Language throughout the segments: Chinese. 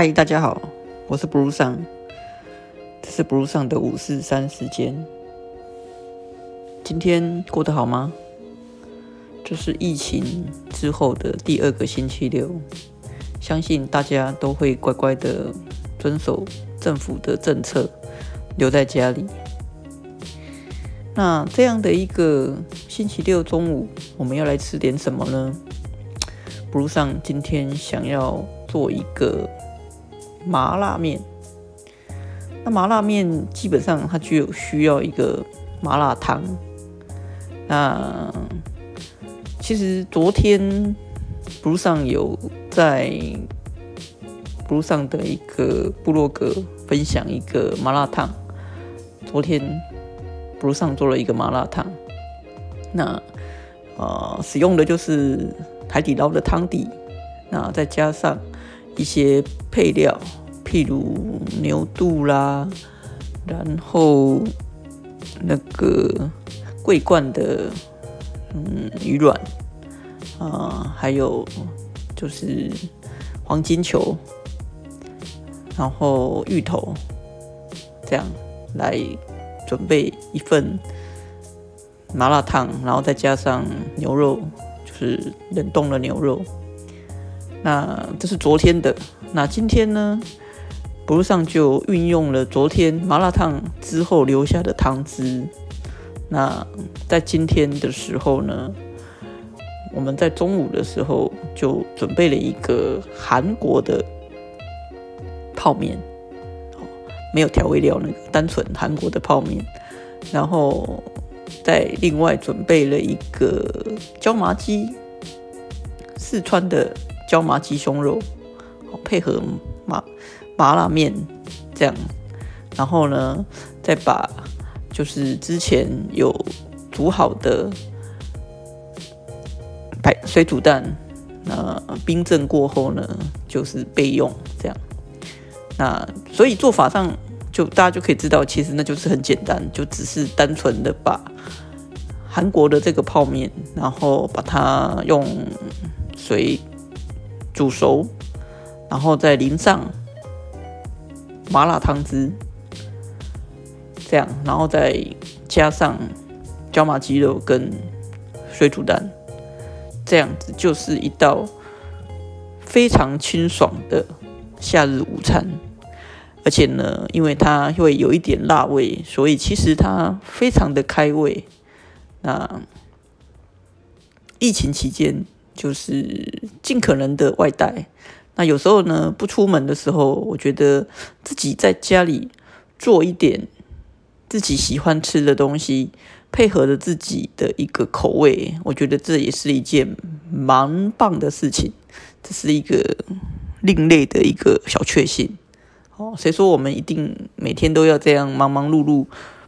嗨，大家好，我是 Blue 上，这是 Blue 上的五四三时间。今天过得好吗？这是疫情之后的第二个星期六，相信大家都会乖乖的遵守政府的政策，留在家里。那这样的一个星期六中午，我们要来吃点什么呢？Blue 上今天想要做一个。麻辣面，那麻辣面基本上它就有需要一个麻辣汤。那其实昨天不上有在不上的一个部落格分享一个麻辣烫。昨天不上做了一个麻辣烫，那呃使用的就是海底捞的汤底，那再加上。一些配料，譬如牛肚啦，然后那个桂冠的嗯鱼卵啊，还有就是黄金球，然后芋头，这样来准备一份麻辣烫，然后再加上牛肉，就是冷冻的牛肉。那这是昨天的，那今天呢？不路上就运用了昨天麻辣烫之后留下的汤汁。那在今天的时候呢，我们在中午的时候就准备了一个韩国的泡面，没有调味料那个单纯韩国的泡面，然后再另外准备了一个椒麻鸡，四川的。椒麻鸡胸肉，配合麻麻辣面这样，然后呢，再把就是之前有煮好的白水煮蛋，那冰镇过后呢，就是备用这样。那所以做法上就大家就可以知道，其实那就是很简单，就只是单纯的把韩国的这个泡面，然后把它用水。煮熟，然后再淋上麻辣汤汁，这样，然后再加上椒麻鸡肉跟水煮蛋，这样子就是一道非常清爽的夏日午餐。而且呢，因为它会有一点辣味，所以其实它非常的开胃。那疫情期间。就是尽可能的外带。那有时候呢，不出门的时候，我觉得自己在家里做一点自己喜欢吃的东西，配合着自己的一个口味，我觉得这也是一件蛮棒的事情。这是一个另类的一个小确幸。哦，谁说我们一定每天都要这样忙忙碌碌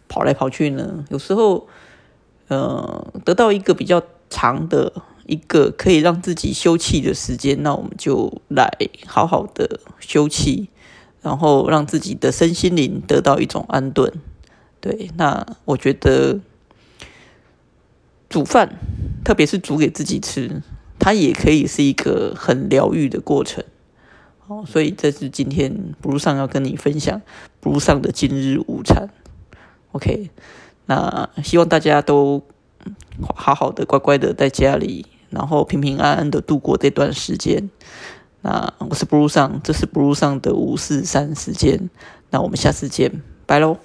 跑来跑去呢？有时候，呃，得到一个比较长的。一个可以让自己休憩的时间，那我们就来好好的休憩，然后让自己的身心灵得到一种安顿。对，那我觉得煮饭，特别是煮给自己吃，它也可以是一个很疗愈的过程。哦，所以这是今天不如上要跟你分享不如上的今日午餐。OK，那希望大家都好好的、乖乖的在家里。然后平平安安的度过这段时间。那我是 Blue 上，这是 Blue 上的五四三时间。那我们下次见，拜喽。